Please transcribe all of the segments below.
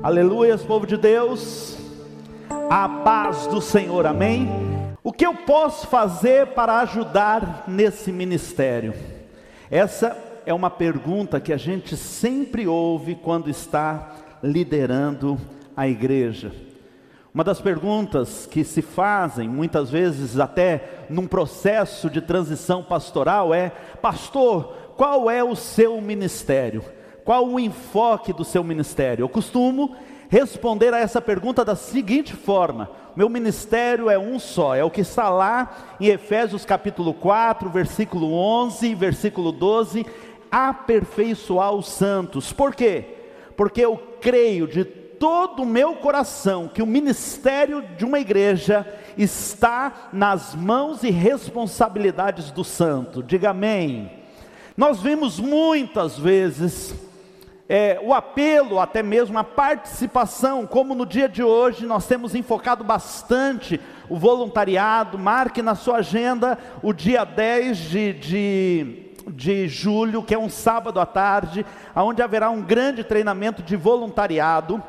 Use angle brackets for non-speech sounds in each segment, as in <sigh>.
Aleluia, povo de Deus. A paz do Senhor, amém. O que eu posso fazer para ajudar nesse ministério? Essa é uma pergunta que a gente sempre ouve quando está liderando a igreja. Uma das perguntas que se fazem, muitas vezes até num processo de transição pastoral, é: Pastor, qual é o seu ministério? Qual o enfoque do seu ministério? Eu costumo responder a essa pergunta da seguinte forma: meu ministério é um só, é o que está lá em Efésios capítulo 4, versículo 11, versículo 12, aperfeiçoar os santos. Por quê? Porque eu creio de todo o meu coração que o ministério de uma igreja está nas mãos e responsabilidades do santo. Diga amém. Nós vimos muitas vezes é, o apelo, até mesmo a participação, como no dia de hoje nós temos enfocado bastante o voluntariado, marque na sua agenda o dia 10 de, de, de julho, que é um sábado à tarde, onde haverá um grande treinamento de voluntariado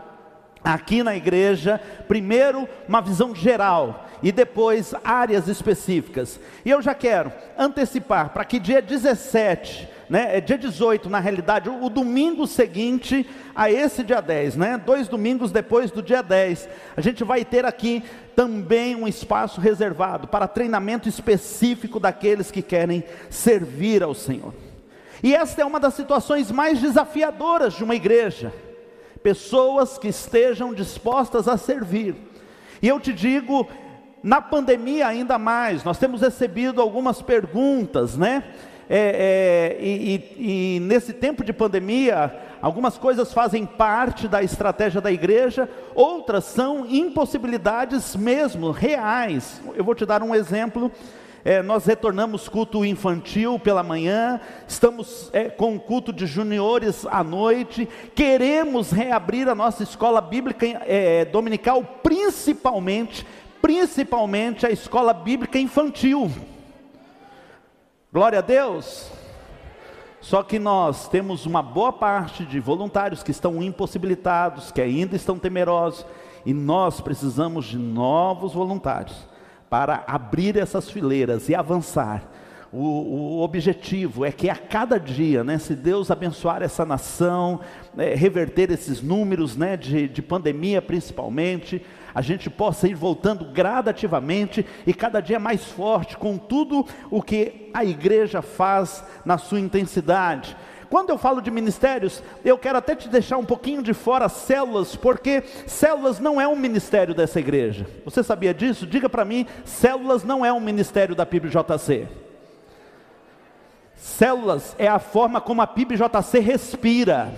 aqui na igreja, primeiro uma visão geral e depois áreas específicas. E eu já quero antecipar para que dia 17, né, é dia 18 na realidade, o, o domingo seguinte a esse dia 10, né, dois domingos depois do dia 10, a gente vai ter aqui também um espaço reservado para treinamento específico daqueles que querem servir ao Senhor. E esta é uma das situações mais desafiadoras de uma igreja pessoas que estejam dispostas a servir. E eu te digo, na pandemia ainda mais, nós temos recebido algumas perguntas, né? É, é, e, e, e nesse tempo de pandemia, algumas coisas fazem parte da estratégia da igreja, outras são impossibilidades mesmo, reais. Eu vou te dar um exemplo é, nós retornamos culto infantil pela manhã, estamos é, com culto de juniores à noite, queremos reabrir a nossa escola bíblica é, dominical, principalmente, principalmente a escola bíblica infantil. Glória a Deus. Só que nós temos uma boa parte de voluntários que estão impossibilitados, que ainda estão temerosos, e nós precisamos de novos voluntários para abrir essas fileiras e avançar. O, o, objetivo é que a cada dia, né, se Deus abençoar essa nação, é, reverter esses números né, de, de pandemia principalmente, a gente possa ir voltando gradativamente e cada dia mais forte com tudo o que a igreja faz na sua intensidade. Quando eu falo de ministérios, eu quero até te deixar um pouquinho de fora células, porque células não é um ministério dessa igreja. Você sabia disso? Diga para mim, células não é um ministério da PIBJC. Células é a forma como a PIBJC respira.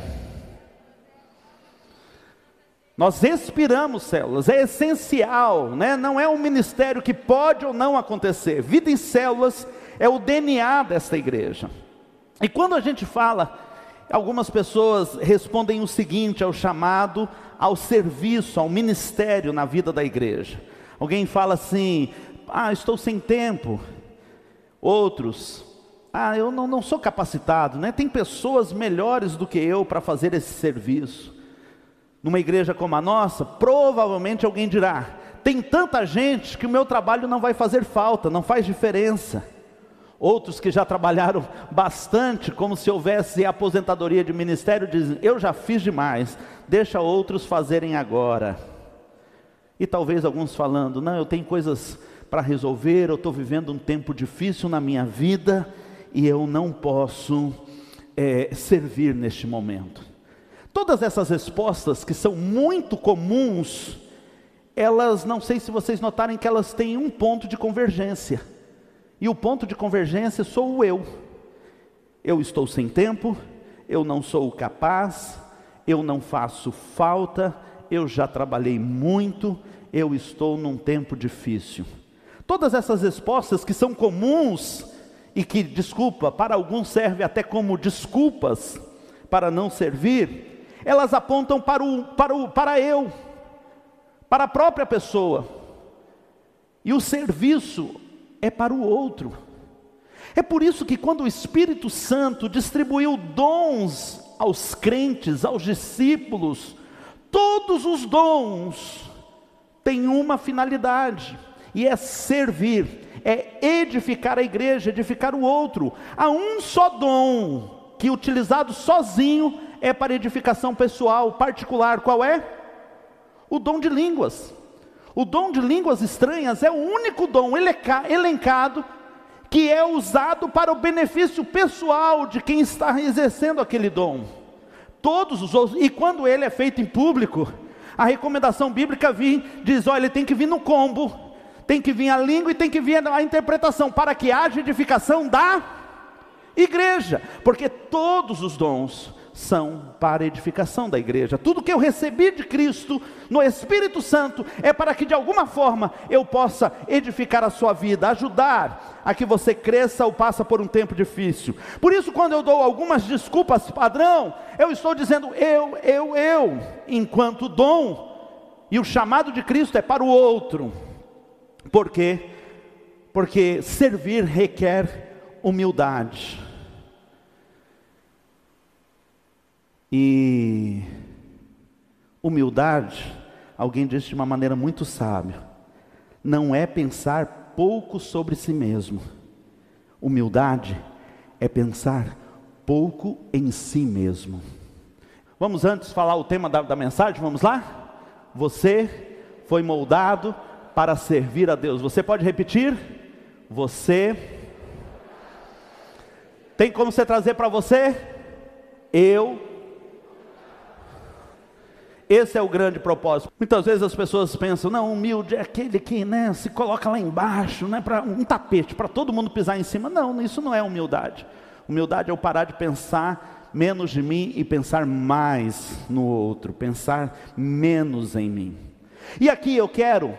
Nós respiramos células, é essencial, né? não é um ministério que pode ou não acontecer. Vida em células é o DNA desta igreja. E quando a gente fala, algumas pessoas respondem o seguinte ao chamado ao serviço, ao ministério na vida da igreja. Alguém fala assim: ah, estou sem tempo. Outros, ah, eu não, não sou capacitado, né? Tem pessoas melhores do que eu para fazer esse serviço. Numa igreja como a nossa, provavelmente alguém dirá: tem tanta gente que o meu trabalho não vai fazer falta, não faz diferença. Outros que já trabalharam bastante, como se houvesse aposentadoria de ministério, dizem: Eu já fiz demais, deixa outros fazerem agora. E talvez alguns falando: Não, eu tenho coisas para resolver, eu estou vivendo um tempo difícil na minha vida e eu não posso é, servir neste momento. Todas essas respostas que são muito comuns, elas, não sei se vocês notarem que elas têm um ponto de convergência. E o ponto de convergência sou o eu. Eu estou sem tempo, eu não sou capaz, eu não faço falta, eu já trabalhei muito, eu estou num tempo difícil. Todas essas respostas que são comuns e que, desculpa, para alguns serve até como desculpas para não servir, elas apontam para o, para o, para eu, para a própria pessoa. E o serviço é para o outro. É por isso que quando o Espírito Santo distribuiu dons aos crentes, aos discípulos, todo todos os dons têm uma finalidade, e é servir, é edificar a igreja, edificar o outro. Há um só dom que utilizado sozinho é para edificação pessoal, particular. Qual é? O dom de línguas. O dom de línguas estranhas é o único dom elencado que é usado para o benefício pessoal de quem está exercendo aquele dom. Todos os outros, e quando ele é feito em público, a recomendação bíblica vem, diz: olha, ele tem que vir no combo, tem que vir a língua e tem que vir a interpretação, para que haja edificação da igreja, porque todos os dons são para edificação da igreja. Tudo que eu recebi de Cristo no Espírito Santo é para que de alguma forma eu possa edificar a sua vida, ajudar a que você cresça ou passa por um tempo difícil. Por isso, quando eu dou algumas desculpas padrão, eu estou dizendo eu, eu, eu, enquanto dom, e o chamado de Cristo é para o outro. Por quê? Porque servir requer humildade. E humildade, alguém disse de uma maneira muito sábia, não é pensar pouco sobre si mesmo. Humildade é pensar pouco em si mesmo. Vamos antes falar o tema da, da mensagem, vamos lá? Você foi moldado para servir a Deus. Você pode repetir? Você. Tem como você trazer para você? Eu esse é o grande propósito. Muitas vezes as pessoas pensam, não, humilde é aquele que né, se coloca lá embaixo, né, para um tapete, para todo mundo pisar em cima. Não, isso não é humildade. Humildade é eu parar de pensar menos de mim e pensar mais no outro, pensar menos em mim. E aqui eu quero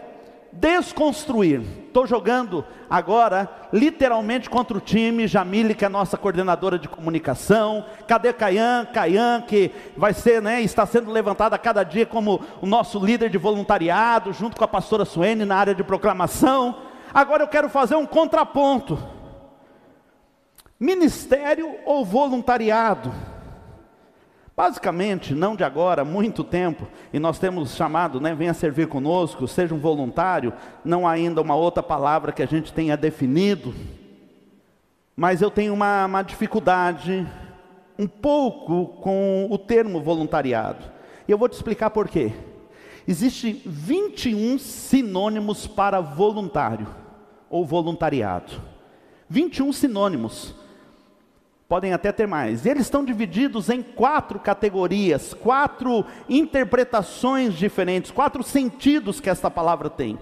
desconstruir. Estou jogando agora, literalmente, contra o time. Jamile, que é a nossa coordenadora de comunicação. Cadê Caian? Caian, que vai ser, né, está sendo levantado a cada dia como o nosso líder de voluntariado, junto com a pastora Suene na área de proclamação. Agora eu quero fazer um contraponto: ministério ou voluntariado? Basicamente, não de agora, muito tempo, e nós temos chamado, né, venha servir conosco, seja um voluntário, não há ainda uma outra palavra que a gente tenha definido, mas eu tenho uma, uma dificuldade um pouco com o termo voluntariado, e eu vou te explicar por quê. Existem 21 sinônimos para voluntário ou voluntariado. 21 sinônimos podem até ter mais. Eles estão divididos em quatro categorias, quatro interpretações diferentes, quatro sentidos que esta palavra tem.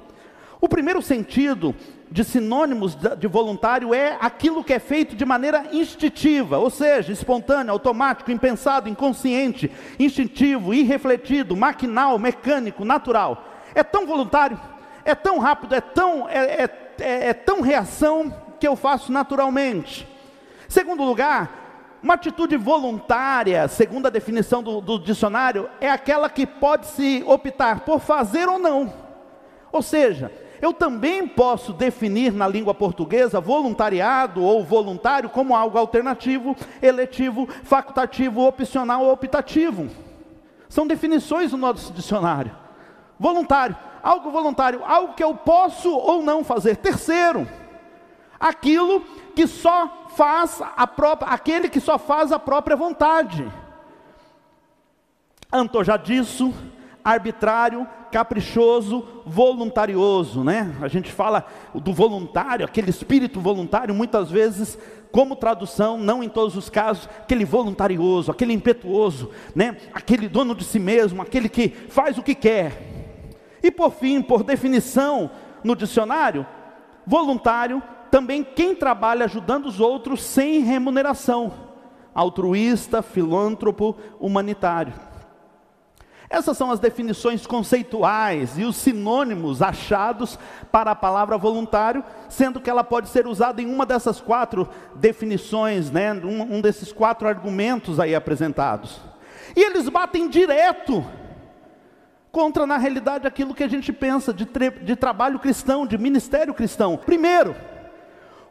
O primeiro sentido de sinônimos de voluntário é aquilo que é feito de maneira instintiva, ou seja, espontâneo, automático, impensado, inconsciente, instintivo, irrefletido, maquinal, mecânico, natural. É tão voluntário, é tão rápido, é tão, é, é, é, é tão reação que eu faço naturalmente. Segundo lugar, uma atitude voluntária, segundo a definição do, do dicionário, é aquela que pode se optar por fazer ou não. Ou seja, eu também posso definir na língua portuguesa voluntariado ou voluntário como algo alternativo, eletivo, facultativo, opcional ou optativo. São definições no nosso dicionário. Voluntário, algo voluntário, algo que eu posso ou não fazer. Terceiro, aquilo que só faz a própria, aquele que só faz a própria vontade. Antojadiço, arbitrário, caprichoso, voluntarioso, né? A gente fala do voluntário, aquele espírito voluntário, muitas vezes, como tradução, não em todos os casos, aquele voluntarioso, aquele impetuoso, né? Aquele dono de si mesmo, aquele que faz o que quer. E por fim, por definição no dicionário, voluntário também quem trabalha ajudando os outros sem remuneração, altruísta, filântropo, humanitário. Essas são as definições conceituais e os sinônimos achados para a palavra voluntário, sendo que ela pode ser usada em uma dessas quatro definições, né, um, um desses quatro argumentos aí apresentados. E eles batem direto contra, na realidade, aquilo que a gente pensa de, de trabalho cristão, de ministério cristão. Primeiro,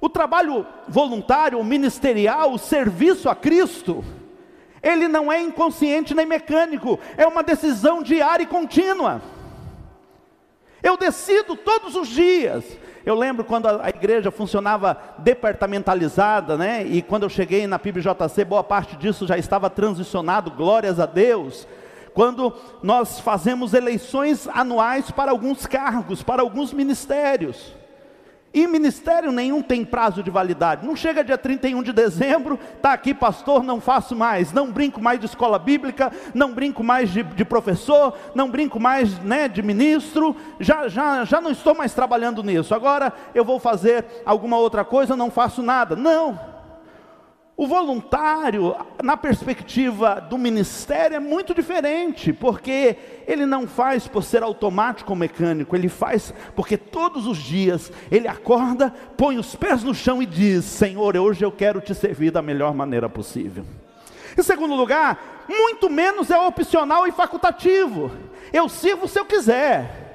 o trabalho voluntário, ministerial, o serviço a Cristo, Ele não é inconsciente nem mecânico, é uma decisão diária e contínua. Eu decido todos os dias. Eu lembro quando a igreja funcionava departamentalizada, né? E quando eu cheguei na PIBJC, boa parte disso já estava transicionado, glórias a Deus. Quando nós fazemos eleições anuais para alguns cargos, para alguns ministérios. E ministério nenhum tem prazo de validade. Não chega dia 31 de dezembro, está aqui, pastor, não faço mais, não brinco mais de escola bíblica, não brinco mais de, de professor, não brinco mais né, de ministro, já, já, já não estou mais trabalhando nisso. Agora eu vou fazer alguma outra coisa, não faço nada. Não. O voluntário, na perspectiva do ministério, é muito diferente, porque ele não faz por ser automático ou mecânico, ele faz porque todos os dias ele acorda, põe os pés no chão e diz: Senhor, hoje eu quero te servir da melhor maneira possível. Em segundo lugar, muito menos é opcional e facultativo. Eu sirvo se eu quiser.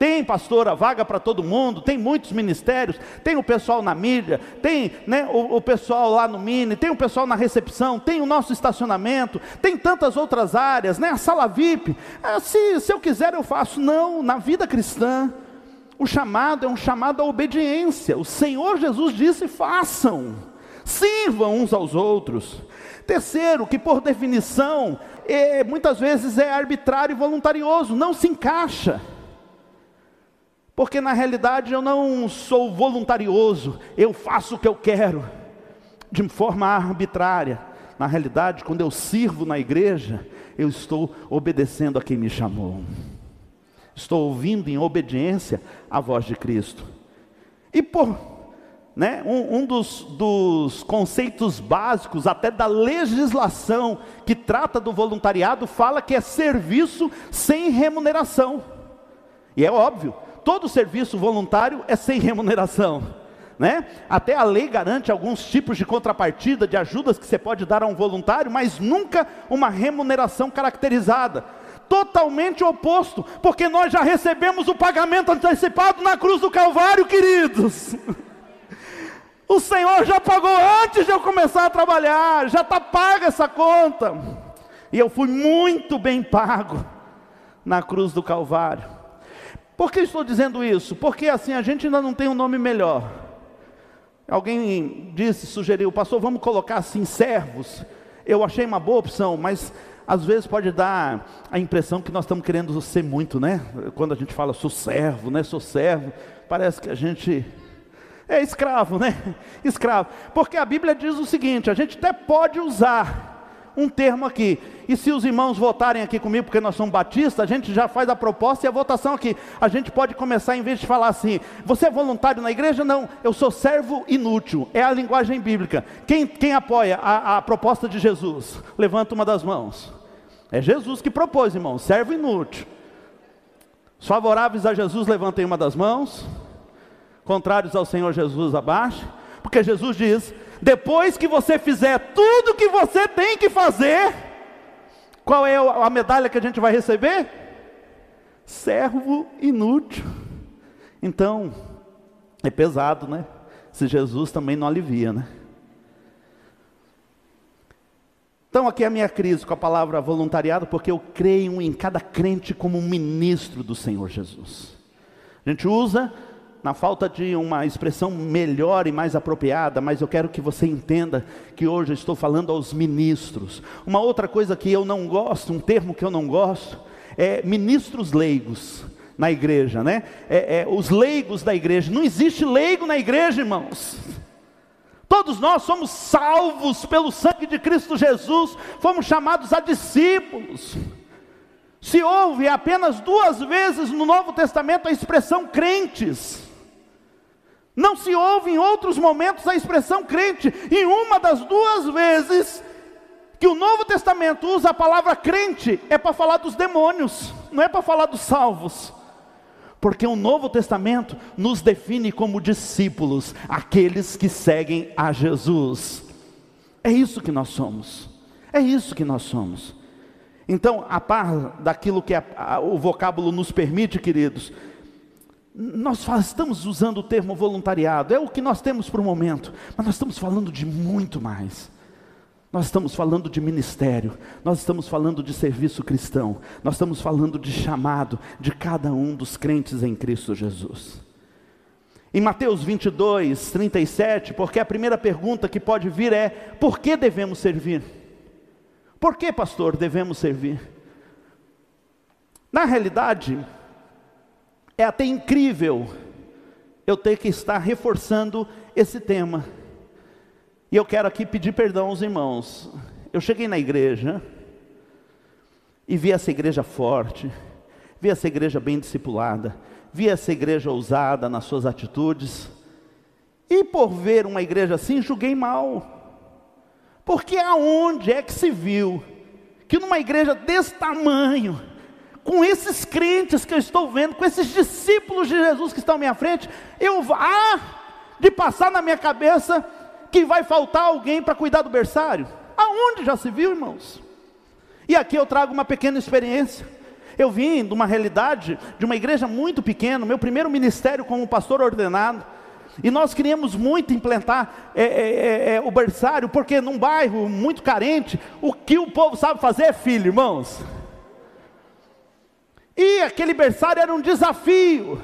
Tem, pastora, vaga para todo mundo, tem muitos ministérios, tem o pessoal na mídia, tem né, o, o, pessoal lá no Mini, tem o pessoal na recepção, tem o nosso estacionamento, tem tantas outras áreas, né, a sala VIP. Ah, se, se eu quiser, eu faço. Não, na vida cristã, o chamado é um chamado à obediência. O Senhor Jesus disse: façam, sirvam uns aos outros. Terceiro, que por definição, é, muitas vezes é arbitrário e voluntarioso, não se encaixa. Porque na realidade eu não sou voluntarioso, eu faço o que eu quero, de forma arbitrária. Na realidade, quando eu sirvo na igreja, eu estou obedecendo a quem me chamou. Estou ouvindo em obediência a voz de Cristo. E por né, um, um dos, dos conceitos básicos, até da legislação que trata do voluntariado, fala que é serviço sem remuneração. E é óbvio, todo serviço voluntário é sem remuneração. Né? Até a lei garante alguns tipos de contrapartida, de ajudas que você pode dar a um voluntário, mas nunca uma remuneração caracterizada. Totalmente oposto, porque nós já recebemos o pagamento antecipado na cruz do Calvário, queridos. <laughs> O Senhor já pagou antes de eu começar a trabalhar, já está paga essa conta. E eu fui muito bem pago na cruz do Calvário. Por que estou dizendo isso? Porque assim a gente ainda não tem um nome melhor. Alguém disse, sugeriu, pastor, vamos colocar assim servos. Eu achei uma boa opção, mas às vezes pode dar a impressão que nós estamos querendo ser muito, né? Quando a gente fala sou servo, né? Sou servo, parece que a gente é escravo, né? <laughs> Escravo. Porque a Bíblia diz o seguinte: a gente até pode usar um termo aqui. E se os irmãos votarem aqui comigo, porque nós somos batistas, a gente já faz a proposta e a votação aqui. A gente pode começar, em vez de falar assim, você é voluntário na igreja? Não, eu sou servo inútil. É a linguagem bíblica. Quem, quem apoia a, a proposta de Jesus? Levanta uma das mãos. É Jesus que propôs, irmão, servo inútil. Os favoráveis a Jesus, levantem uma das mãos. Contrários ao Senhor Jesus, abaixo. Porque Jesus diz: depois que você fizer tudo que você tem que fazer, qual é a medalha que a gente vai receber? Servo inútil. Então, é pesado, né? Se Jesus também não alivia, né? Então, aqui é a minha crise com a palavra voluntariado, porque eu creio em cada crente como um ministro do Senhor Jesus. A gente usa na falta de uma expressão melhor e mais apropriada, mas eu quero que você entenda que hoje eu estou falando aos ministros. Uma outra coisa que eu não gosto, um termo que eu não gosto, é ministros leigos na igreja, né? É, é, os leigos da igreja. Não existe leigo na igreja, irmãos. Todos nós somos salvos pelo sangue de Cristo Jesus, fomos chamados a discípulos. Se houve apenas duas vezes no Novo Testamento a expressão crentes, não se ouve em outros momentos a expressão crente. E uma das duas vezes que o Novo Testamento usa a palavra crente é para falar dos demônios, não é para falar dos salvos. Porque o Novo Testamento nos define como discípulos, aqueles que seguem a Jesus. É isso que nós somos. É isso que nós somos. Então, a par daquilo que a, a, o vocábulo nos permite, queridos, nós estamos usando o termo voluntariado, é o que nós temos para o momento, mas nós estamos falando de muito mais. Nós estamos falando de ministério, nós estamos falando de serviço cristão, nós estamos falando de chamado de cada um dos crentes em Cristo Jesus. Em Mateus 22, 37, porque a primeira pergunta que pode vir é: por que devemos servir? Por que, pastor, devemos servir? Na realidade, é até incrível eu ter que estar reforçando esse tema. E eu quero aqui pedir perdão aos irmãos. Eu cheguei na igreja e vi essa igreja forte, vi essa igreja bem discipulada, vi essa igreja ousada nas suas atitudes. E por ver uma igreja assim, julguei mal. Porque aonde é que se viu que numa igreja desse tamanho, com esses crentes que eu estou vendo, com esses discípulos de Jesus que estão à minha frente, eu vá ah, de passar na minha cabeça que vai faltar alguém para cuidar do berçário? Aonde já se viu, irmãos? E aqui eu trago uma pequena experiência. Eu vim de uma realidade de uma igreja muito pequena, meu primeiro ministério como pastor ordenado. E nós queríamos muito implantar é, é, é, é, o berçário, porque num bairro muito carente, o que o povo sabe fazer é filho, irmãos. E aquele berçário era um desafio.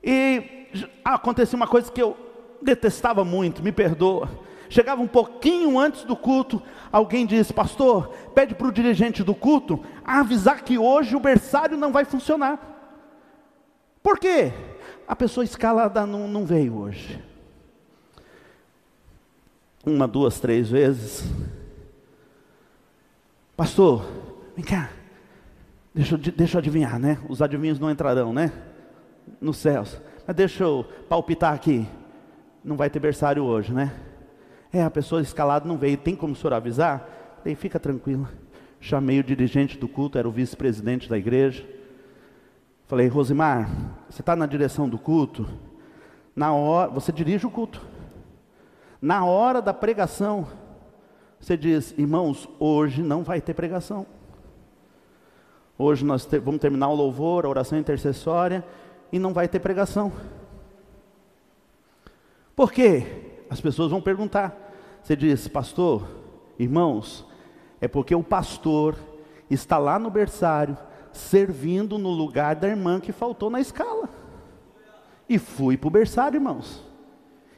E aconteceu uma coisa que eu detestava muito, me perdoa. Chegava um pouquinho antes do culto, alguém disse: Pastor, pede para o dirigente do culto avisar que hoje o berçário não vai funcionar. Por quê? A pessoa escalada não, não veio hoje. Uma, duas, três vezes. Pastor, vem cá. Deixa, deixa eu adivinhar, né? Os adivinhos não entrarão, né? Nos céus. Mas deixa eu palpitar aqui não vai ter berçário hoje, né? É, a pessoa escalada não veio, tem como o senhor avisar? Falei, fica tranquila. Chamei o dirigente do culto, era o vice-presidente da igreja. Falei, Rosimar, você está na direção do culto? Na hora, você dirige o culto. Na hora da pregação, você diz, irmãos, hoje não vai ter pregação. Hoje nós te, vamos terminar o louvor, a oração intercessória, e não vai ter pregação. Por quê? As pessoas vão perguntar. Você diz, pastor, irmãos, é porque o pastor está lá no berçário, servindo no lugar da irmã que faltou na escala. E fui para o berçário, irmãos.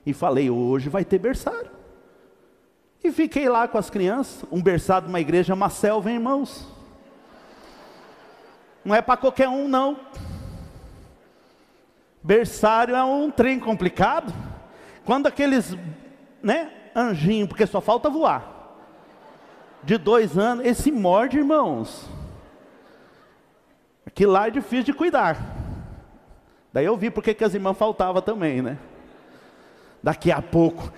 E falei, hoje vai ter berçário. E fiquei lá com as crianças, um berçário de uma igreja, uma selva, hein, irmãos. Não é para qualquer um, não. Berçário é um trem complicado. Quando aqueles, né, anjinho, porque só falta voar, de dois anos, esse morde, irmãos. Aquilo lá é difícil de cuidar. Daí eu vi porque que as irmãs faltavam também, né? Daqui a pouco,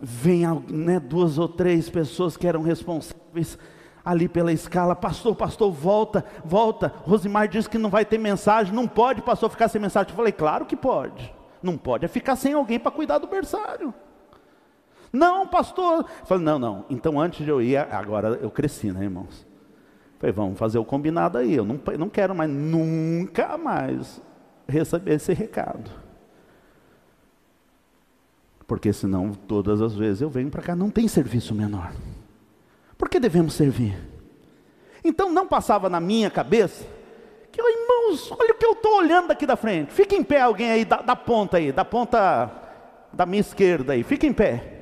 vem né, duas ou três pessoas que eram responsáveis ali pela escala, pastor, pastor, volta, volta. Rosimar disse que não vai ter mensagem, não pode, pastor, ficar sem mensagem. Eu falei, claro que pode. Não pode é ficar sem alguém para cuidar do berçário. Não, pastor. Eu falei, não, não. Então antes de eu ir, agora eu cresci, né, irmãos? Eu falei, vamos fazer o combinado aí. Eu não, não quero mais, nunca mais receber esse recado. Porque senão todas as vezes eu venho para cá, não tem serviço menor. Por que devemos servir? Então não passava na minha cabeça que, oh, irmãos, olha o que eu estou olhando daqui da frente. Fica em pé alguém aí, da, da ponta aí, da ponta da minha esquerda aí, fica em pé.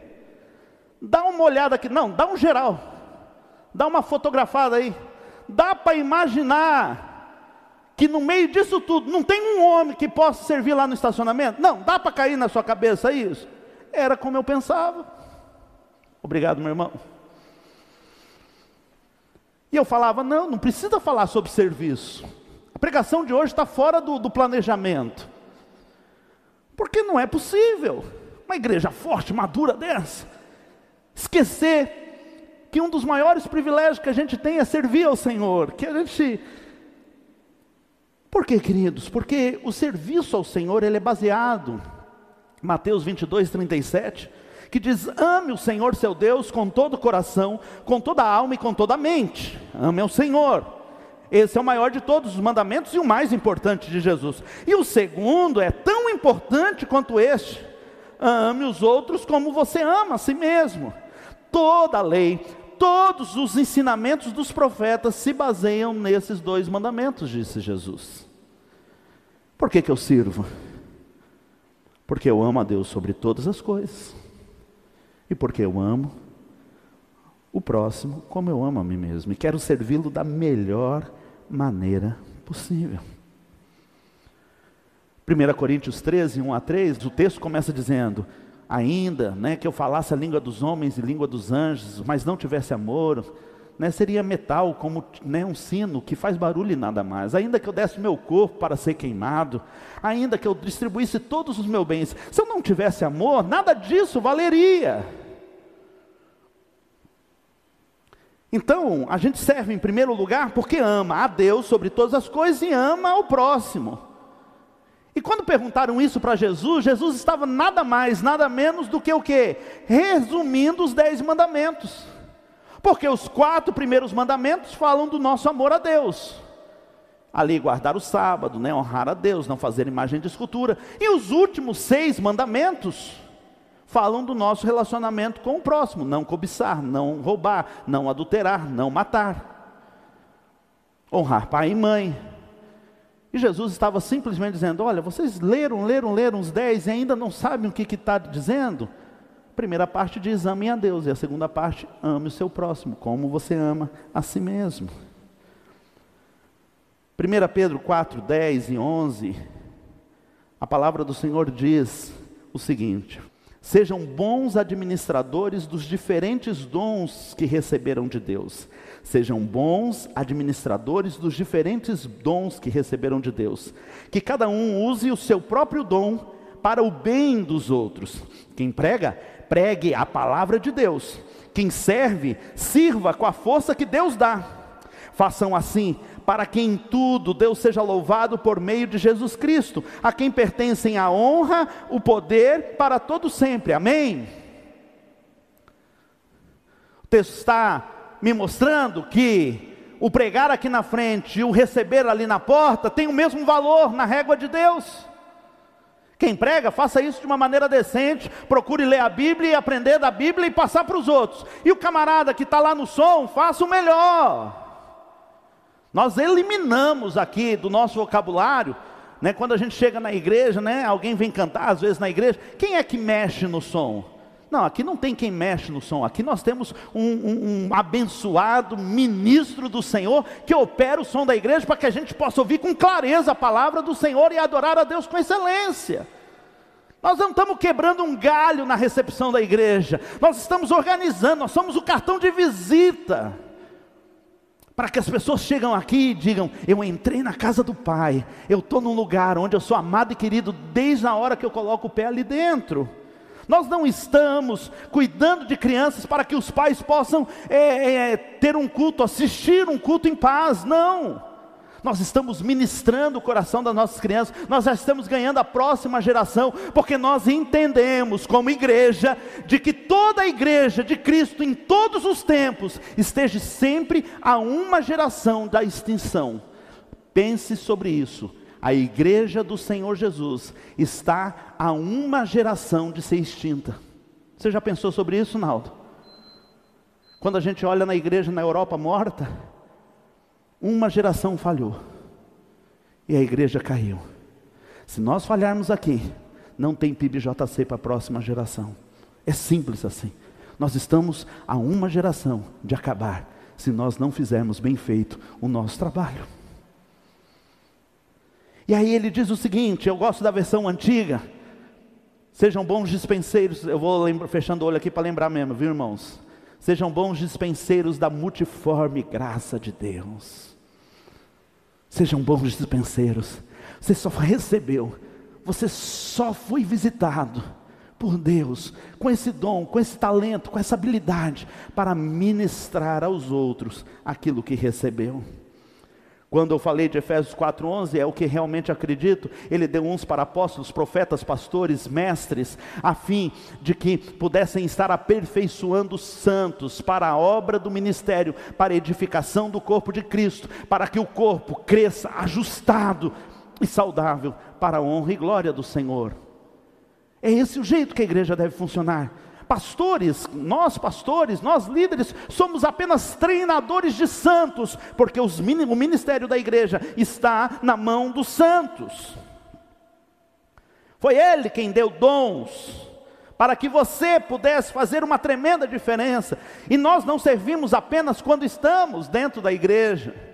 Dá uma olhada aqui, não, dá um geral. Dá uma fotografada aí. Dá para imaginar que no meio disso tudo não tem um homem que possa servir lá no estacionamento? Não, dá para cair na sua cabeça isso? Era como eu pensava. Obrigado, meu irmão. E eu falava: não, não precisa falar sobre serviço pregação de hoje está fora do, do planejamento. Porque não é possível uma igreja forte, madura dessa, esquecer que um dos maiores privilégios que a gente tem é servir ao Senhor, que a gente por quê, queridos? Porque o serviço ao Senhor ele é baseado Mateus 22, 37, que diz: ame o Senhor seu Deus com todo o coração, com toda a alma e com toda a mente. Ame ao Senhor. Esse é o maior de todos os mandamentos e o mais importante de Jesus. E o segundo é tão importante quanto este: ame os outros como você ama a si mesmo. toda a lei, todos os ensinamentos dos profetas se baseiam nesses dois mandamentos, disse Jesus. Por que, que eu sirvo? Porque eu amo a Deus sobre todas as coisas, e porque eu amo o próximo como eu amo a mim mesmo, e quero servi-lo da melhor maneira possível. 1 Coríntios 13, 1 a 3, o texto começa dizendo: Ainda né, que eu falasse a língua dos homens e língua dos anjos, mas não tivesse amor, né, seria metal, como né, um sino que faz barulho e nada mais. Ainda que eu desse meu corpo para ser queimado, ainda que eu distribuísse todos os meus bens, se eu não tivesse amor, nada disso valeria. Então, a gente serve em primeiro lugar porque ama a Deus sobre todas as coisas e ama ao próximo. E quando perguntaram isso para Jesus, Jesus estava nada mais, nada menos do que o que? Resumindo os dez mandamentos. Porque os quatro primeiros mandamentos falam do nosso amor a Deus. Ali guardar o sábado, né, honrar a Deus, não fazer imagem de escultura. E os últimos seis mandamentos falam do nosso relacionamento com o próximo: não cobiçar, não roubar, não adulterar, não matar. Honrar pai e mãe, e Jesus estava simplesmente dizendo: Olha, vocês leram, leram, leram os dez e ainda não sabem o que está dizendo? Primeira parte diz: Amem a Deus, e a segunda parte, ame o seu próximo, como você ama a si mesmo. 1 Pedro 4, 10 e 11, a palavra do Senhor diz o seguinte: Sejam bons administradores dos diferentes dons que receberam de Deus Sejam bons administradores dos diferentes dons que receberam de Deus. Que cada um use o seu próprio dom para o bem dos outros. Quem prega, pregue a palavra de Deus. Quem serve, sirva com a força que Deus dá. Façam assim, para que em tudo Deus seja louvado por meio de Jesus Cristo, a quem pertencem a honra, o poder para todo sempre. Amém. O texto está me mostrando que o pregar aqui na frente e o receber ali na porta tem o mesmo valor na régua de Deus. Quem prega, faça isso de uma maneira decente, procure ler a Bíblia e aprender da Bíblia e passar para os outros. E o camarada que está lá no som, faça o melhor. Nós eliminamos aqui do nosso vocabulário, né, quando a gente chega na igreja, né, alguém vem cantar às vezes na igreja, quem é que mexe no som? Não, aqui não tem quem mexe no som, aqui nós temos um, um, um, abençoado ministro do Senhor que opera o som da igreja para que a gente possa ouvir com clareza a palavra do Senhor e adorar a Deus com excelência. Nós não estamos quebrando um galho na recepção da igreja, nós estamos organizando, nós somos o cartão de visita. Para que as pessoas chegam aqui e digam: Eu entrei na casa do Pai, eu estou num lugar onde eu sou amado e querido desde a hora que eu coloco o pé ali dentro. Nós não estamos cuidando de crianças para que os pais possam é, é, ter um culto, assistir um culto em paz, não. Nós estamos ministrando o coração das nossas crianças, nós já estamos ganhando a próxima geração, porque nós entendemos, como igreja, de que toda a igreja de Cristo, em todos os tempos, esteja sempre a uma geração da extinção. Pense sobre isso a igreja do Senhor Jesus está a uma geração de ser extinta. Você já pensou sobre isso, Naldo? Quando a gente olha na igreja na Europa morta, uma geração falhou e a igreja caiu. Se nós falharmos aqui, não tem PIBJC para a próxima geração. É simples assim. Nós estamos a uma geração de acabar, se nós não fizermos bem feito o nosso trabalho. E aí ele diz o seguinte: eu gosto da versão antiga. Sejam bons dispenseiros, eu vou lembra, fechando o olho aqui para lembrar mesmo, viu irmãos? Sejam bons dispenseiros da multiforme graça de Deus. Sejam bons dispenseiros. Você só recebeu, você só foi visitado por Deus com esse dom, com esse talento, com essa habilidade para ministrar aos outros aquilo que recebeu. Quando eu falei de Efésios 4:11, é o que realmente acredito. Ele deu uns para apóstolos, profetas, pastores, mestres, a fim de que pudessem estar aperfeiçoando os santos para a obra do ministério, para a edificação do corpo de Cristo, para que o corpo cresça ajustado e saudável para a honra e glória do Senhor. É esse o jeito que a igreja deve funcionar Pastores, nós pastores, nós líderes, somos apenas treinadores de santos, porque os, o ministério da igreja está na mão dos santos. Foi Ele quem deu dons, para que você pudesse fazer uma tremenda diferença, e nós não servimos apenas quando estamos dentro da igreja.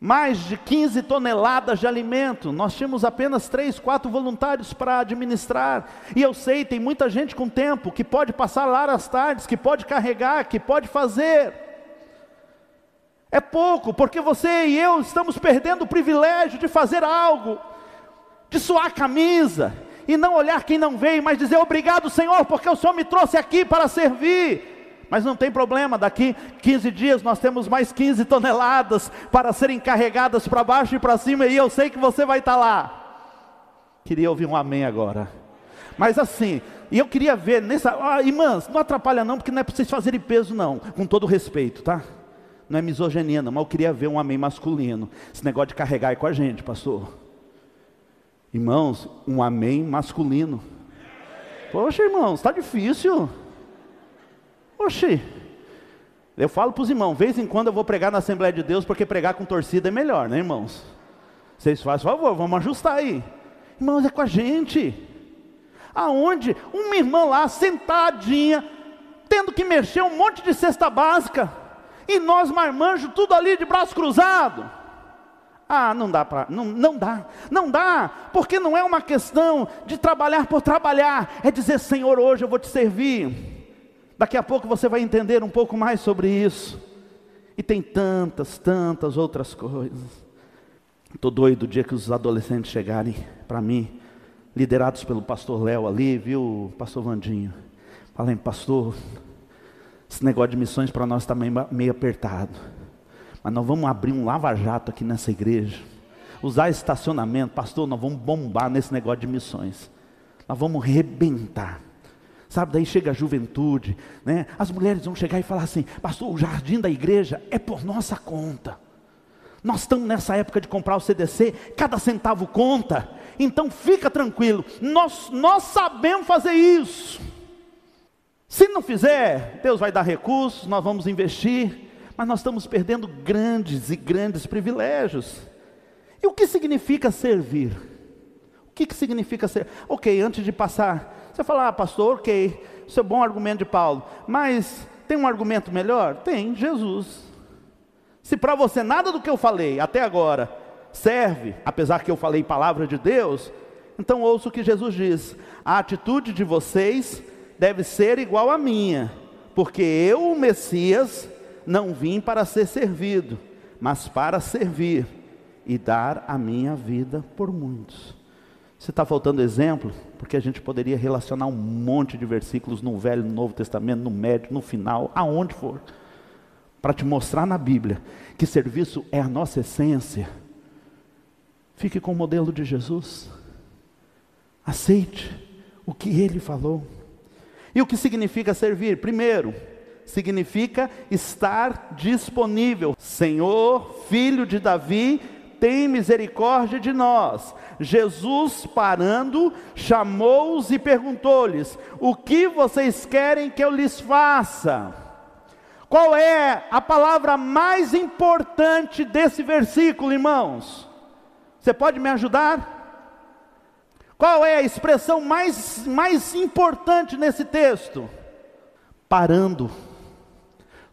Mais de 15 toneladas de alimento. Nós tínhamos apenas três, quatro voluntários para administrar. E eu sei, tem muita gente com tempo que pode passar lá as tardes, que pode carregar, que pode fazer. É pouco, porque você e eu estamos perdendo o privilégio de fazer algo, de suar a camisa, e não olhar quem não veio, mas dizer obrigado, Senhor, porque o Senhor me trouxe aqui para servir. Mas não tem problema, daqui 15 dias nós temos mais 15 toneladas para serem carregadas para baixo e para cima, e eu sei que você vai estar lá. Queria ouvir um amém agora. Mas assim, e eu queria ver nessa. Ah, irmãs, não atrapalha não, porque não é para vocês fazerem peso, não. Com todo respeito, tá? Não é misoginia, não, mas eu queria ver um amém masculino. Esse negócio de carregar é com a gente, pastor. Irmãos, um amém masculino. Poxa, irmãos, está difícil. Oxi. Eu falo para os irmãos, vez em quando eu vou pregar na Assembleia de Deus, porque pregar com torcida é melhor, né, irmãos? Vocês fazem favor, vamos ajustar aí. Irmãos, é com a gente. Aonde? Uma irmã lá, sentadinha, tendo que mexer um monte de cesta básica, e nós, marmanjos, tudo ali de braço cruzado. Ah, não dá para, não, não dá, não dá, porque não é uma questão de trabalhar por trabalhar, é dizer, Senhor, hoje eu vou te servir. Daqui a pouco você vai entender um pouco mais sobre isso. E tem tantas, tantas outras coisas. Estou doido o dia que os adolescentes chegarem para mim, liderados pelo pastor Léo ali, viu, pastor Vandinho? Falem, pastor, esse negócio de missões para nós está meio, meio apertado. Mas nós vamos abrir um lava-jato aqui nessa igreja. Usar estacionamento, pastor, nós vamos bombar nesse negócio de missões. Nós vamos rebentar. Sabe, daí chega a juventude, né? As mulheres vão chegar e falar assim: Pastor, o jardim da igreja é por nossa conta. Nós estamos nessa época de comprar o CDC, cada centavo conta. Então fica tranquilo, nós, nós sabemos fazer isso. Se não fizer, Deus vai dar recursos, nós vamos investir, mas nós estamos perdendo grandes e grandes privilégios. E o que significa servir? O que, que significa ser? Ok, antes de passar você fala, ah, pastor, ok, isso é bom argumento de Paulo, mas tem um argumento melhor? Tem, Jesus. Se para você nada do que eu falei até agora serve, apesar que eu falei palavra de Deus, então ouça o que Jesus diz: a atitude de vocês deve ser igual à minha, porque eu, o Messias, não vim para ser servido, mas para servir e dar a minha vida por muitos. Se está faltando exemplo, porque a gente poderia relacionar um monte de versículos no Velho, no Novo Testamento, no Médio, no final, aonde for, para te mostrar na Bíblia que serviço é a nossa essência. Fique com o modelo de Jesus. Aceite o que ele falou. E o que significa servir? Primeiro, significa estar disponível. Senhor, filho de Davi, tem misericórdia de nós. Jesus, parando, chamou-os e perguntou-lhes: O que vocês querem que eu lhes faça? Qual é a palavra mais importante desse versículo, irmãos? Você pode me ajudar? Qual é a expressão mais, mais importante nesse texto? Parando.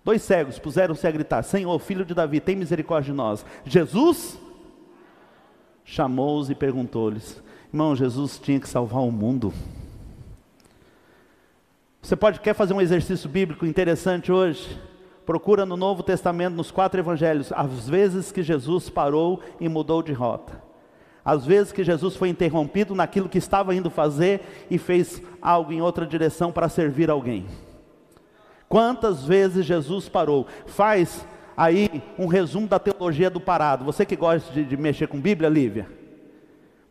Dois cegos puseram-se a gritar: Senhor, filho de Davi, tem misericórdia de nós. Jesus chamou-os e perguntou-lhes: Irmão, Jesus tinha que salvar o mundo. Você pode quer fazer um exercício bíblico interessante hoje? Procura no Novo Testamento, nos quatro evangelhos, as vezes que Jesus parou e mudou de rota. Às vezes que Jesus foi interrompido naquilo que estava indo fazer e fez algo em outra direção para servir alguém. Quantas vezes Jesus parou? Faz aí um resumo da teologia do parado. Você que gosta de, de mexer com Bíblia, Lívia,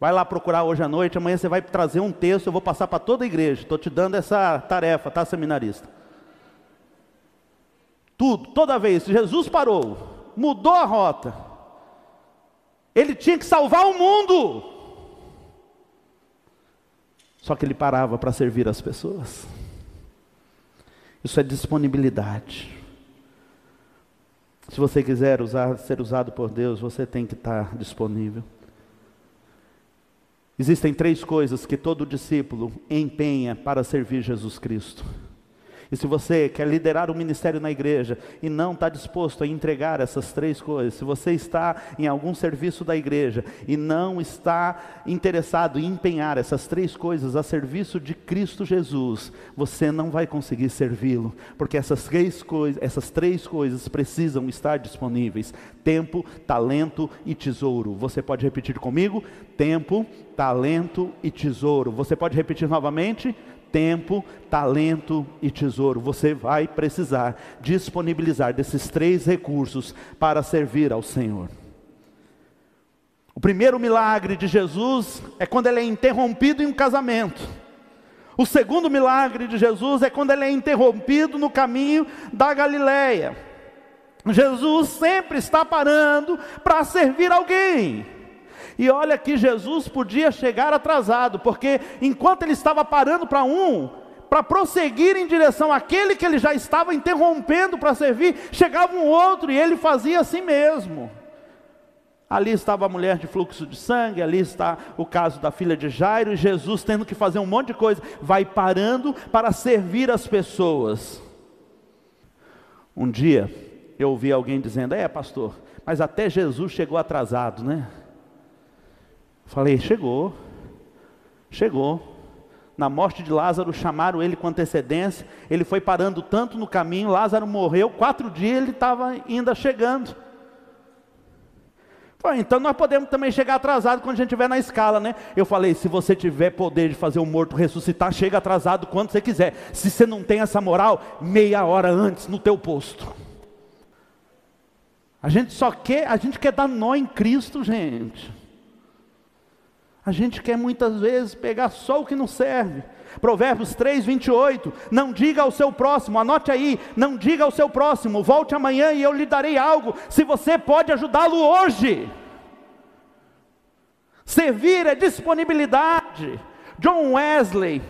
vai lá procurar hoje à noite. Amanhã você vai trazer um texto. Eu vou passar para toda a igreja. Estou te dando essa tarefa, tá, seminarista? Tudo, toda vez. Jesus parou, mudou a rota. Ele tinha que salvar o mundo. Só que ele parava para servir as pessoas. Isso é disponibilidade. Se você quiser usar, ser usado por Deus, você tem que estar disponível. Existem três coisas que todo discípulo empenha para servir Jesus Cristo. E se você quer liderar o um ministério na igreja e não está disposto a entregar essas três coisas, se você está em algum serviço da igreja e não está interessado em empenhar essas três coisas a serviço de Cristo Jesus, você não vai conseguir servi-lo, porque essas três, coisas, essas três coisas precisam estar disponíveis: tempo, talento e tesouro. Você pode repetir comigo? Tempo, talento e tesouro. Você pode repetir novamente? Tempo, talento e tesouro. Você vai precisar disponibilizar desses três recursos para servir ao Senhor. O primeiro milagre de Jesus é quando ele é interrompido em um casamento. O segundo milagre de Jesus é quando ele é interrompido no caminho da Galileia. Jesus sempre está parando para servir alguém. E olha que Jesus podia chegar atrasado, porque enquanto ele estava parando para um, para prosseguir em direção àquele que ele já estava interrompendo para servir, chegava um outro e ele fazia assim mesmo. Ali estava a mulher de fluxo de sangue, ali está o caso da filha de Jairo, e Jesus tendo que fazer um monte de coisa, vai parando para servir as pessoas. Um dia eu ouvi alguém dizendo: É, pastor, mas até Jesus chegou atrasado, né? Falei, chegou, chegou. Na morte de Lázaro, chamaram ele com antecedência. Ele foi parando tanto no caminho. Lázaro morreu, quatro dias ele estava ainda chegando. Falei, então nós podemos também chegar atrasado quando a gente estiver na escala, né? Eu falei, se você tiver poder de fazer o morto ressuscitar, chega atrasado quando você quiser. Se você não tem essa moral, meia hora antes no teu posto. A gente só quer, a gente quer dar nó em Cristo, gente. A gente quer muitas vezes pegar só o que não serve. Provérbios 3, 28. Não diga ao seu próximo, anote aí, não diga ao seu próximo, volte amanhã e eu lhe darei algo, se você pode ajudá-lo hoje. Servir é disponibilidade. John Wesley,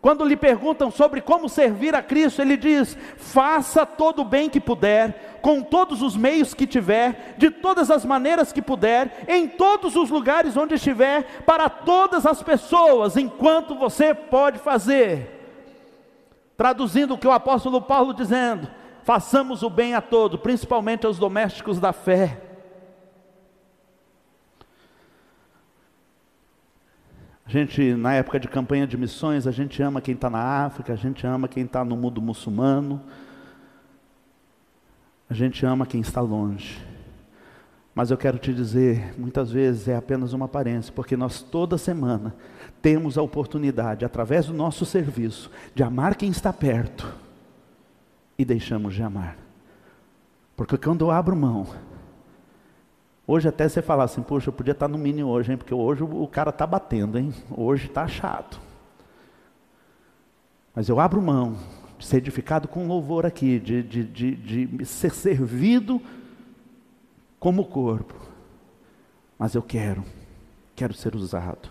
quando lhe perguntam sobre como servir a Cristo, ele diz: faça todo o bem que puder, com todos os meios que tiver, de todas as maneiras que puder, em todos os lugares onde estiver, para todas as pessoas, enquanto você pode fazer. Traduzindo o que o apóstolo Paulo dizendo: façamos o bem a todos, principalmente aos domésticos da fé. A gente, na época de campanha de missões, a gente ama quem está na África, a gente ama quem está no mundo muçulmano, a gente ama quem está longe. Mas eu quero te dizer, muitas vezes é apenas uma aparência, porque nós toda semana temos a oportunidade, através do nosso serviço, de amar quem está perto e deixamos de amar. Porque quando eu abro mão, Hoje até você falar assim, poxa, eu podia estar no mini hoje, hein? Porque hoje o cara está batendo, hein? Hoje está chato. Mas eu abro mão de ser edificado com louvor aqui, de, de, de, de ser servido como corpo. Mas eu quero, quero ser usado.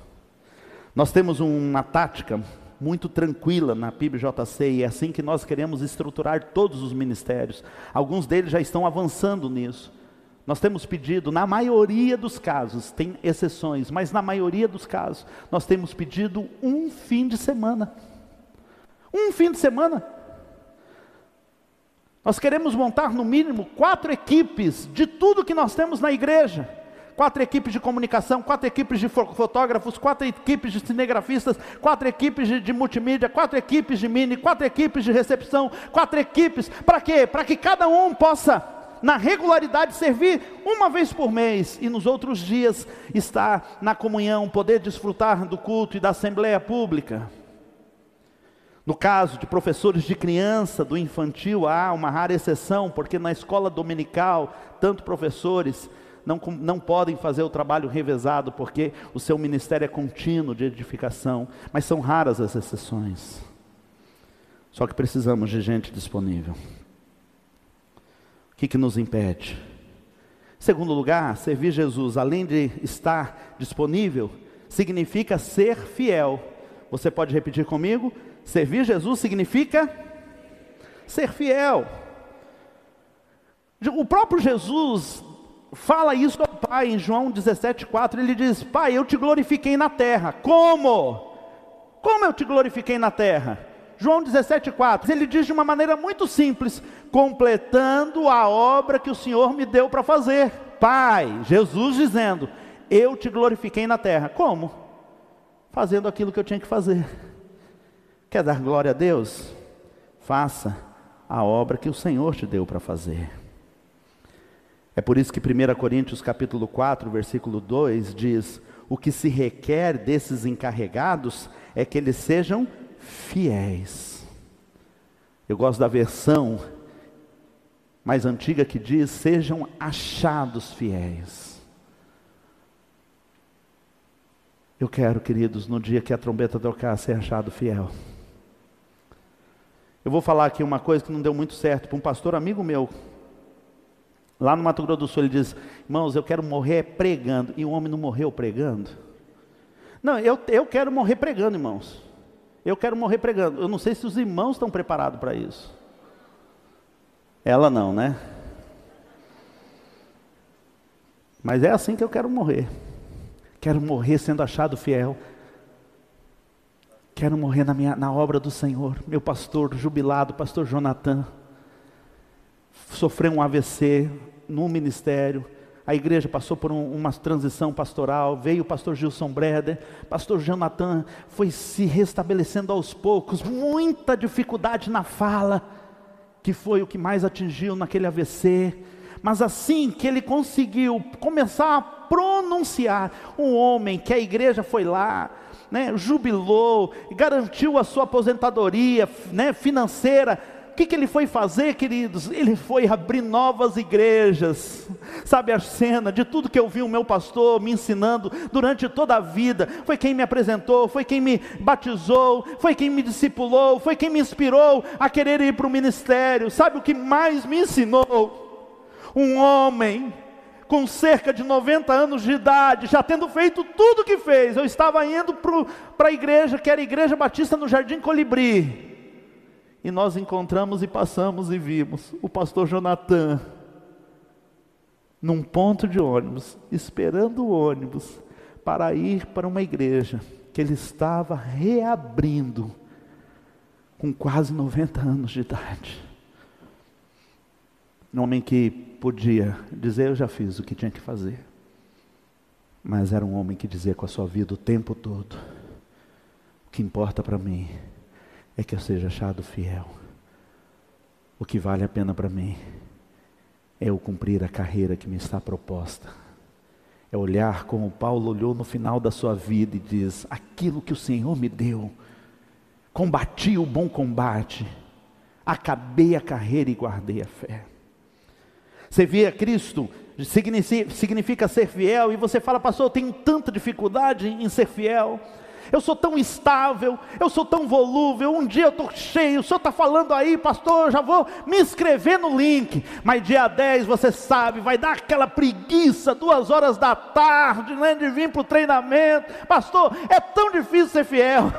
Nós temos uma tática muito tranquila na PIBJC e é assim que nós queremos estruturar todos os ministérios. Alguns deles já estão avançando nisso. Nós temos pedido, na maioria dos casos, tem exceções, mas na maioria dos casos, nós temos pedido um fim de semana. Um fim de semana. Nós queremos montar no mínimo quatro equipes de tudo que nós temos na igreja. Quatro equipes de comunicação, quatro equipes de fotógrafos, quatro equipes de cinegrafistas, quatro equipes de, de multimídia, quatro equipes de mini, quatro equipes de recepção, quatro equipes. Para quê? Para que cada um possa na regularidade servir uma vez por mês e nos outros dias estar na comunhão, poder desfrutar do culto e da assembleia pública. No caso de professores de criança, do infantil, há uma rara exceção, porque na escola dominical, tanto professores não, não podem fazer o trabalho revezado, porque o seu ministério é contínuo de edificação, mas são raras as exceções. Só que precisamos de gente disponível que, que nos impede? Segundo lugar, servir Jesus, além de estar disponível, significa ser fiel. Você pode repetir comigo? Servir Jesus significa ser fiel. O próprio Jesus fala isso ao Pai em João 17,4. Ele diz: Pai, eu te glorifiquei na terra. Como? Como eu te glorifiquei na terra? João 17,4. Ele diz de uma maneira muito simples: completando a obra que o Senhor me deu para fazer. Pai, Jesus dizendo: Eu te glorifiquei na terra. Como? Fazendo aquilo que eu tinha que fazer. Quer dar glória a Deus? Faça a obra que o Senhor te deu para fazer. É por isso que 1 Coríntios capítulo 4, versículo 2 diz: "O que se requer desses encarregados é que eles sejam fiéis". Eu gosto da versão mais antiga que diz: "Sejam achados fiéis". Eu quero, queridos, no dia que a trombeta tocar, ser achado fiel. Eu vou falar aqui uma coisa que não deu muito certo para um pastor amigo meu. Lá no Mato Grosso do Sul ele diz: Irmãos, eu quero morrer pregando. E o homem não morreu pregando? Não, eu, eu quero morrer pregando, irmãos. Eu quero morrer pregando. Eu não sei se os irmãos estão preparados para isso. Ela não, né? Mas é assim que eu quero morrer. Quero morrer sendo achado fiel. Quero morrer na, minha, na obra do Senhor. Meu pastor jubilado, pastor Jonathan, sofreu um AVC no ministério. A igreja passou por um, uma transição pastoral. Veio o pastor Gilson Breder. Pastor Jonathan foi se restabelecendo aos poucos. Muita dificuldade na fala, que foi o que mais atingiu naquele AVC. Mas assim que ele conseguiu começar a pronunciar, um homem que a igreja foi lá, né, jubilou, garantiu a sua aposentadoria né, financeira. Que, que ele foi fazer, queridos? Ele foi abrir novas igrejas. Sabe a cena de tudo que eu vi o meu pastor me ensinando durante toda a vida? Foi quem me apresentou, foi quem me batizou, foi quem me discipulou, foi quem me inspirou a querer ir para o ministério. Sabe o que mais me ensinou? Um homem com cerca de 90 anos de idade, já tendo feito tudo o que fez, eu estava indo para a igreja, que era a Igreja Batista no Jardim Colibri. E nós encontramos e passamos e vimos o pastor Jonathan num ponto de ônibus, esperando o ônibus para ir para uma igreja que ele estava reabrindo com quase 90 anos de idade. Um homem que podia dizer: Eu já fiz o que tinha que fazer. Mas era um homem que dizia com a sua vida o tempo todo: O que importa para mim é que eu seja achado fiel. O que vale a pena para mim é eu cumprir a carreira que me está proposta. É olhar como Paulo olhou no final da sua vida e diz: Aquilo que o Senhor me deu, combati o bom combate, acabei a carreira e guardei a fé. Servir a Cristo significa ser fiel, e você fala, pastor, eu tenho tanta dificuldade em ser fiel. Eu sou tão estável, eu sou tão volúvel. Um dia eu estou cheio, o senhor está falando aí, pastor, eu já vou me inscrever no link. Mas dia 10, você sabe, vai dar aquela preguiça, duas horas da tarde, né, de vir para o treinamento. Pastor, é tão difícil ser fiel,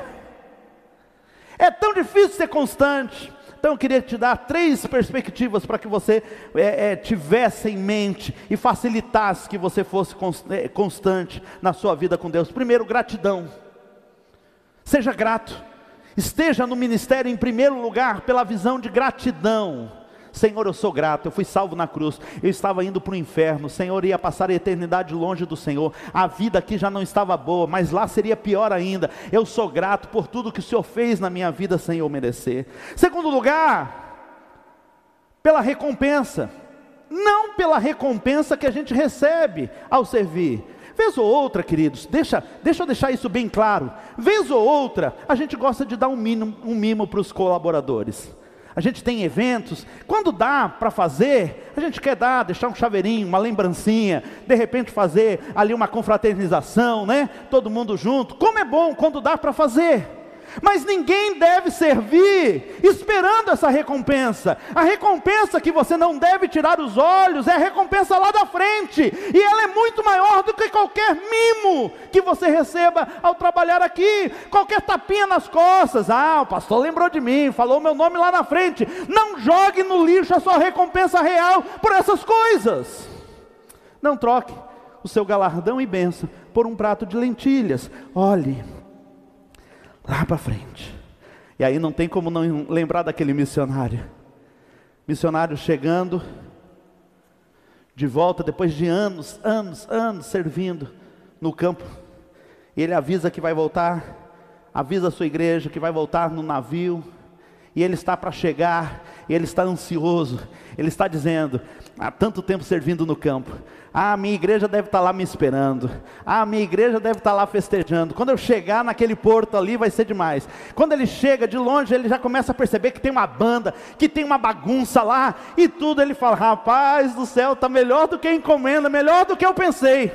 <laughs> é tão difícil ser constante. Então eu queria te dar três perspectivas para que você é, é, tivesse em mente e facilitasse que você fosse é, constante na sua vida com Deus. Primeiro, gratidão. Seja grato. Esteja no ministério em primeiro lugar pela visão de gratidão. Senhor, eu sou grato, eu fui salvo na cruz, eu estava indo para o inferno, Senhor, ia passar a eternidade longe do Senhor, a vida aqui já não estava boa, mas lá seria pior ainda. Eu sou grato por tudo que o Senhor fez na minha vida sem eu merecer. Segundo lugar, pela recompensa, não pela recompensa que a gente recebe ao servir. Vez ou outra, queridos, deixa, deixa eu deixar isso bem claro. Vez ou outra, a gente gosta de dar um mimo, um mimo para os colaboradores a gente tem eventos, quando dá para fazer, a gente quer dar, deixar um chaveirinho, uma lembrancinha, de repente fazer ali uma confraternização, né? Todo mundo junto. Como é bom quando dá para fazer. Mas ninguém deve servir esperando essa recompensa. A recompensa que você não deve tirar os olhos é a recompensa lá da frente, e ela é muito maior do que qualquer mimo que você receba ao trabalhar aqui, qualquer tapinha nas costas. Ah, o pastor lembrou de mim, falou meu nome lá na frente. Não jogue no lixo a sua recompensa real por essas coisas. Não troque o seu galardão e bênção por um prato de lentilhas. Olhe lá para frente. E aí não tem como não lembrar daquele missionário. Missionário chegando de volta depois de anos, anos, anos servindo no campo. E ele avisa que vai voltar, avisa a sua igreja que vai voltar no navio. E ele está para chegar, e ele está ansioso. Ele está dizendo: há tanto tempo servindo no campo, ah, minha igreja deve estar lá me esperando. Ah, minha igreja deve estar lá festejando. Quando eu chegar naquele porto ali, vai ser demais. Quando ele chega de longe, ele já começa a perceber que tem uma banda, que tem uma bagunça lá e tudo. Ele fala: Rapaz do céu, está melhor do que a encomenda, melhor do que eu pensei.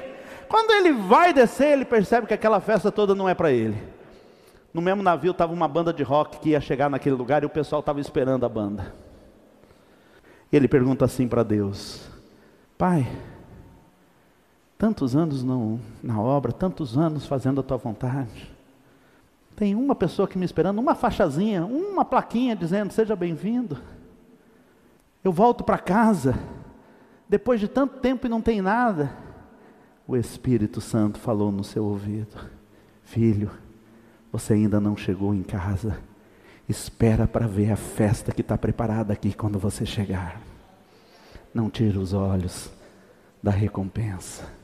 Quando ele vai descer, ele percebe que aquela festa toda não é para ele. No mesmo navio estava uma banda de rock que ia chegar naquele lugar e o pessoal estava esperando a banda. Ele pergunta assim para Deus: Pai, tantos anos no, na obra, tantos anos fazendo a tua vontade. Tem uma pessoa que me esperando, uma faixazinha, uma plaquinha dizendo: Seja bem-vindo. Eu volto para casa, depois de tanto tempo e não tem nada. O Espírito Santo falou no seu ouvido: Filho, você ainda não chegou em casa. Espera para ver a festa que está preparada aqui quando você chegar. Não tire os olhos da recompensa.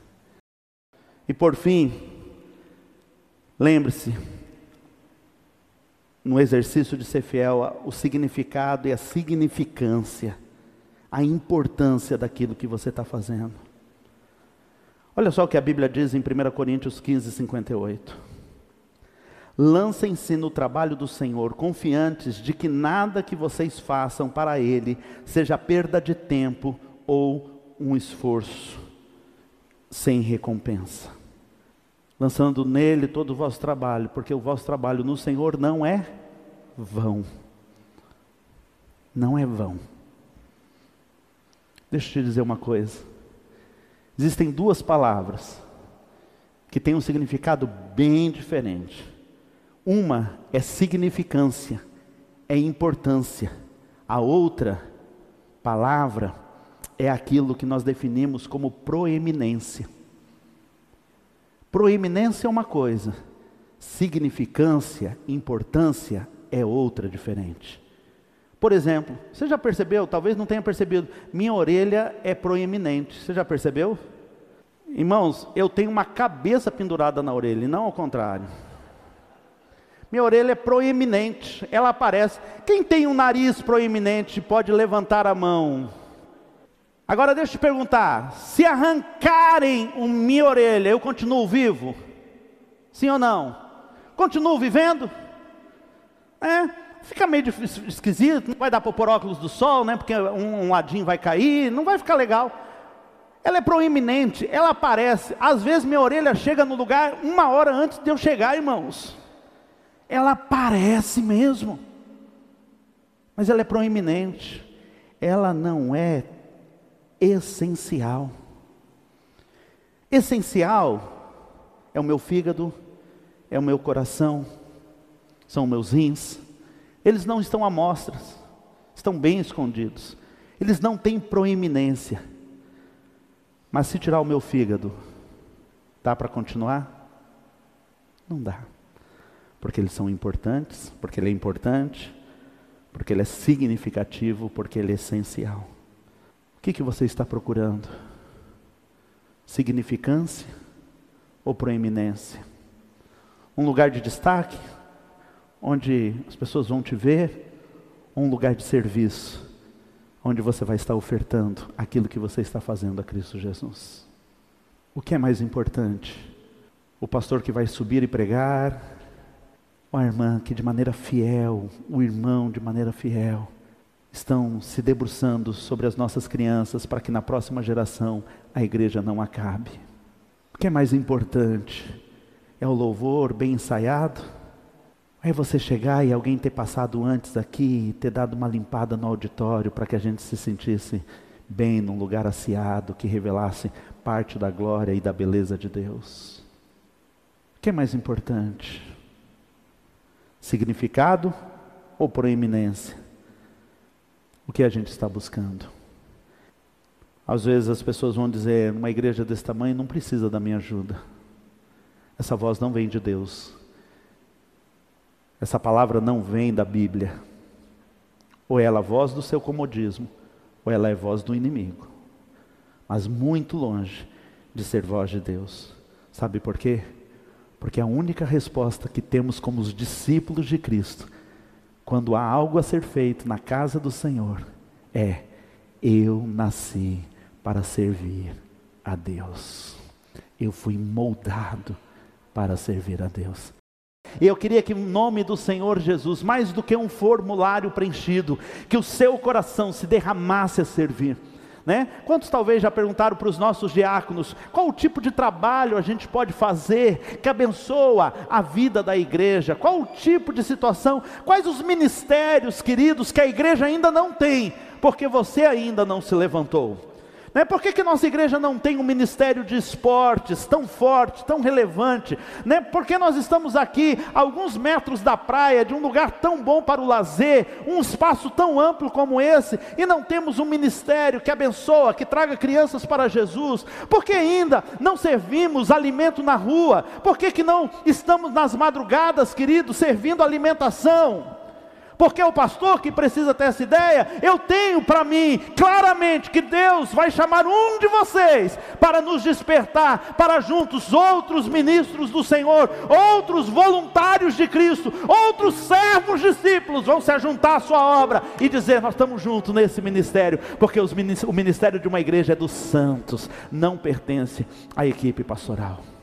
E por fim, lembre-se, no exercício de ser fiel, o significado e a significância, a importância daquilo que você está fazendo. Olha só o que a Bíblia diz em 1 Coríntios 15, 58. Lancem-se no trabalho do Senhor, confiantes de que nada que vocês façam para Ele seja perda de tempo ou um esforço sem recompensa lançando nele todo o vosso trabalho, porque o vosso trabalho no Senhor não é vão. Não é vão. Deixa eu te dizer uma coisa. Existem duas palavras que têm um significado bem diferente. Uma é significância, é importância. A outra palavra é aquilo que nós definimos como proeminência. Proeminência é uma coisa, significância, importância é outra diferente. Por exemplo, você já percebeu, talvez não tenha percebido, minha orelha é proeminente. Você já percebeu? Irmãos, eu tenho uma cabeça pendurada na orelha, e não ao contrário. Minha orelha é proeminente, ela aparece. Quem tem um nariz proeminente pode levantar a mão. Agora deixa eu te perguntar: se arrancarem a minha orelha, eu continuo vivo? Sim ou não? Continuo vivendo? É, fica meio esquisito, não vai dar para pôr óculos do sol, né? Porque um, um ladinho vai cair, não vai ficar legal. Ela é proeminente, ela aparece. Às vezes minha orelha chega no lugar uma hora antes de eu chegar, irmãos. Ela aparece mesmo. Mas ela é proeminente. Ela não é essencial. Essencial é o meu fígado, é o meu coração, são meus rins. Eles não estão à mostras, estão bem escondidos. Eles não têm proeminência. Mas se tirar o meu fígado, dá para continuar? Não dá. Porque eles são importantes, porque ele é importante, porque ele é significativo, porque ele é essencial. O que, que você está procurando? Significância ou proeminência? Um lugar de destaque, onde as pessoas vão te ver, ou um lugar de serviço, onde você vai estar ofertando aquilo que você está fazendo a Cristo Jesus? O que é mais importante? O pastor que vai subir e pregar, ou a irmã que de maneira fiel, o irmão de maneira fiel, estão se debruçando sobre as nossas crianças para que na próxima geração a igreja não acabe. O que é mais importante? É o louvor bem ensaiado? É você chegar e alguém ter passado antes aqui ter dado uma limpada no auditório para que a gente se sentisse bem num lugar aciado que revelasse parte da glória e da beleza de Deus. O que é mais importante? Significado ou proeminência? O que a gente está buscando? Às vezes as pessoas vão dizer, numa igreja desse tamanho não precisa da minha ajuda. Essa voz não vem de Deus. Essa palavra não vem da Bíblia. Ou ela é a voz do seu comodismo, ou ela é a voz do inimigo. Mas muito longe de ser voz de Deus. Sabe por quê? Porque a única resposta que temos como os discípulos de Cristo, quando há algo a ser feito na casa do Senhor, é: eu nasci para servir a Deus. Eu fui moldado para servir a Deus. E eu queria que, em nome do Senhor Jesus, mais do que um formulário preenchido, que o seu coração se derramasse a servir. Né? Quantos talvez já perguntaram para os nossos diáconos qual o tipo de trabalho a gente pode fazer que abençoa a vida da igreja? Qual o tipo de situação? Quais os ministérios, queridos, que a igreja ainda não tem, porque você ainda não se levantou? Né? Por que, que nossa igreja não tem um ministério de esportes tão forte, tão relevante? Né? Por que nós estamos aqui, alguns metros da praia, de um lugar tão bom para o lazer, um espaço tão amplo como esse, e não temos um ministério que abençoa, que traga crianças para Jesus? Por que ainda não servimos alimento na rua? Por que, que não estamos nas madrugadas, queridos, servindo alimentação? Porque o pastor que precisa ter essa ideia, eu tenho para mim claramente que Deus vai chamar um de vocês para nos despertar, para juntos outros ministros do Senhor, outros voluntários de Cristo, outros servos discípulos vão se juntar à sua obra e dizer: Nós estamos juntos nesse ministério, porque o ministério de uma igreja é dos santos, não pertence à equipe pastoral.